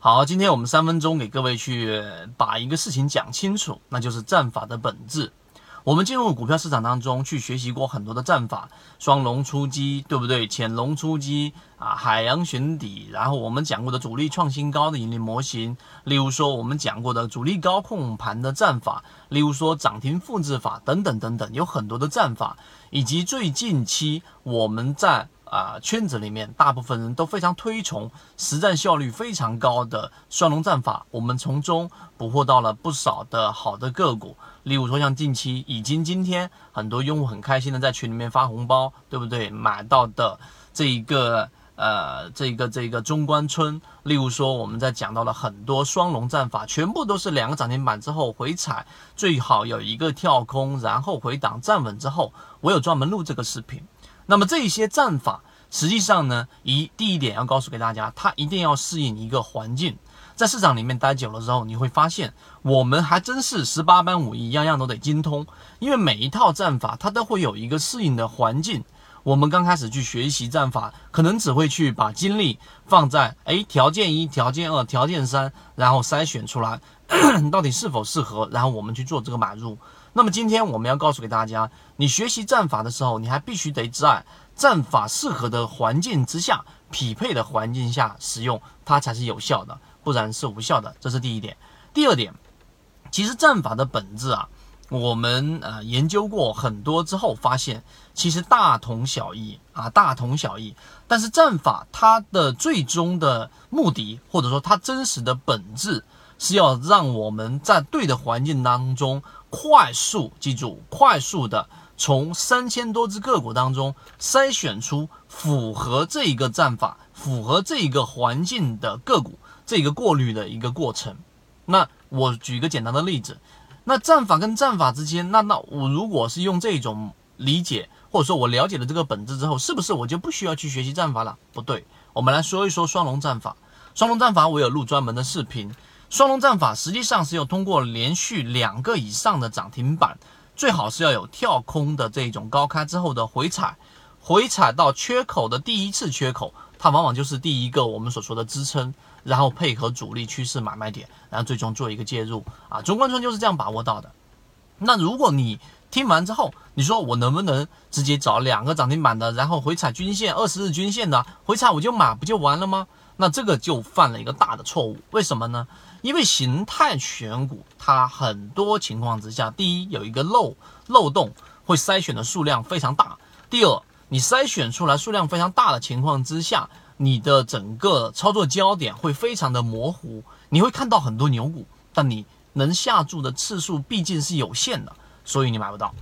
好，今天我们三分钟给各位去把一个事情讲清楚，那就是战法的本质。我们进入股票市场当中去学习过很多的战法，双龙出击，对不对？潜龙出击啊，海洋寻底，然后我们讲过的主力创新高的盈利模型，例如说我们讲过的主力高控盘的战法，例如说涨停复制法等等等等，有很多的战法，以及最近期我们在啊圈子里面大部分人都非常推崇、实战效率非常高的双龙战法，我们从中捕获到了不少的好的个股。例如说，像近期已经今天很多用户很开心的在群里面发红包，对不对？买到的这一个呃，这个这个中关村，例如说我们在讲到了很多双龙战法，全部都是两个涨停板之后回踩，最好有一个跳空，然后回档站稳之后，我有专门录这个视频。那么这些战法，实际上呢，一第一点要告诉给大家，它一定要适应一个环境。在市场里面待久了之后，你会发现，我们还真是十八般武艺，样样都得精通。因为每一套战法，它都会有一个适应的环境。我们刚开始去学习战法，可能只会去把精力放在哎条件一、条件二、条件三，然后筛选出来 到底是否适合，然后我们去做这个买入。那么今天我们要告诉给大家，你学习战法的时候，你还必须得在战法适合的环境之下、匹配的环境下使用，它才是有效的。不然是无效的，这是第一点。第二点，其实战法的本质啊，我们呃研究过很多之后，发现其实大同小异啊，大同小异。但是战法它的最终的目的，或者说它真实的本质，是要让我们在对的环境当中，快速记住，快速的从三千多只个股当中筛选出符合这一个战法、符合这一个环境的个股。这个过滤的一个过程，那我举一个简单的例子，那战法跟战法之间，那那我如果是用这种理解，或者说我了解了这个本质之后，是不是我就不需要去学习战法了？不对，我们来说一说双龙战法。双龙战法我有录专门的视频，双龙战法实际上是要通过连续两个以上的涨停板，最好是要有跳空的这种高开之后的回踩，回踩到缺口的第一次缺口，它往往就是第一个我们所说的支撑。然后配合主力趋势买卖点，然后最终做一个介入啊，中关村就是这样把握到的。那如果你听完之后，你说我能不能直接找两个涨停板的，然后回踩均线二十日均线的回踩我就买不就完了吗？那这个就犯了一个大的错误。为什么呢？因为形态选股它很多情况之下，第一有一个漏漏洞，会筛选的数量非常大；第二，你筛选出来数量非常大的情况之下。你的整个操作焦点会非常的模糊，你会看到很多牛股，但你能下注的次数毕竟是有限的，所以你买不到。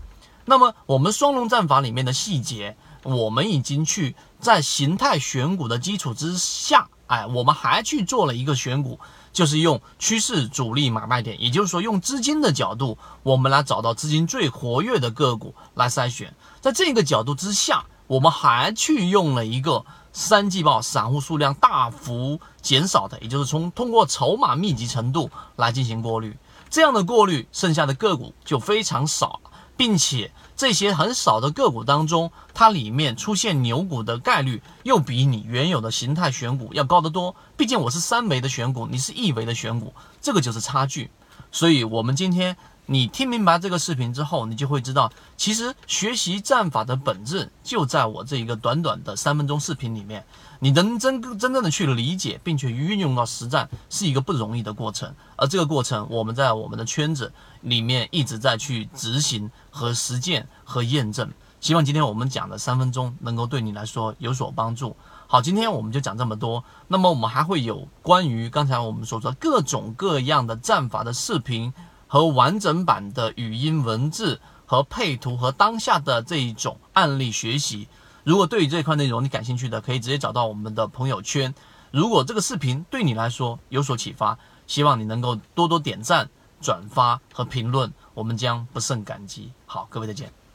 那么我们双龙战法里面的细节，我们已经去在形态选股的基础之下，哎，我们还去做了一个选股，就是用趋势主力买卖点，也就是说用资金的角度，我们来找到资金最活跃的个股来筛选。在这个角度之下，我们还去用了一个。三季报散户数量大幅减少的，也就是从通过筹码密集程度来进行过滤，这样的过滤，剩下的个股就非常少了，并且这些很少的个股当中，它里面出现牛股的概率又比你原有的形态选股要高得多。毕竟我是三维的选股，你是一维的选股，这个就是差距。所以，我们今天。你听明白这个视频之后，你就会知道，其实学习战法的本质就在我这一个短短的三分钟视频里面。你能真真正的去理解，并且运用到实战，是一个不容易的过程。而这个过程，我们在我们的圈子里面一直在去执行和实践和验证。希望今天我们讲的三分钟能够对你来说有所帮助。好，今天我们就讲这么多。那么我们还会有关于刚才我们所说各种各样的战法的视频。和完整版的语音文字和配图和当下的这一种案例学习，如果对于这一块内容你感兴趣的，可以直接找到我们的朋友圈。如果这个视频对你来说有所启发，希望你能够多多点赞、转发和评论，我们将不胜感激。好，各位再见。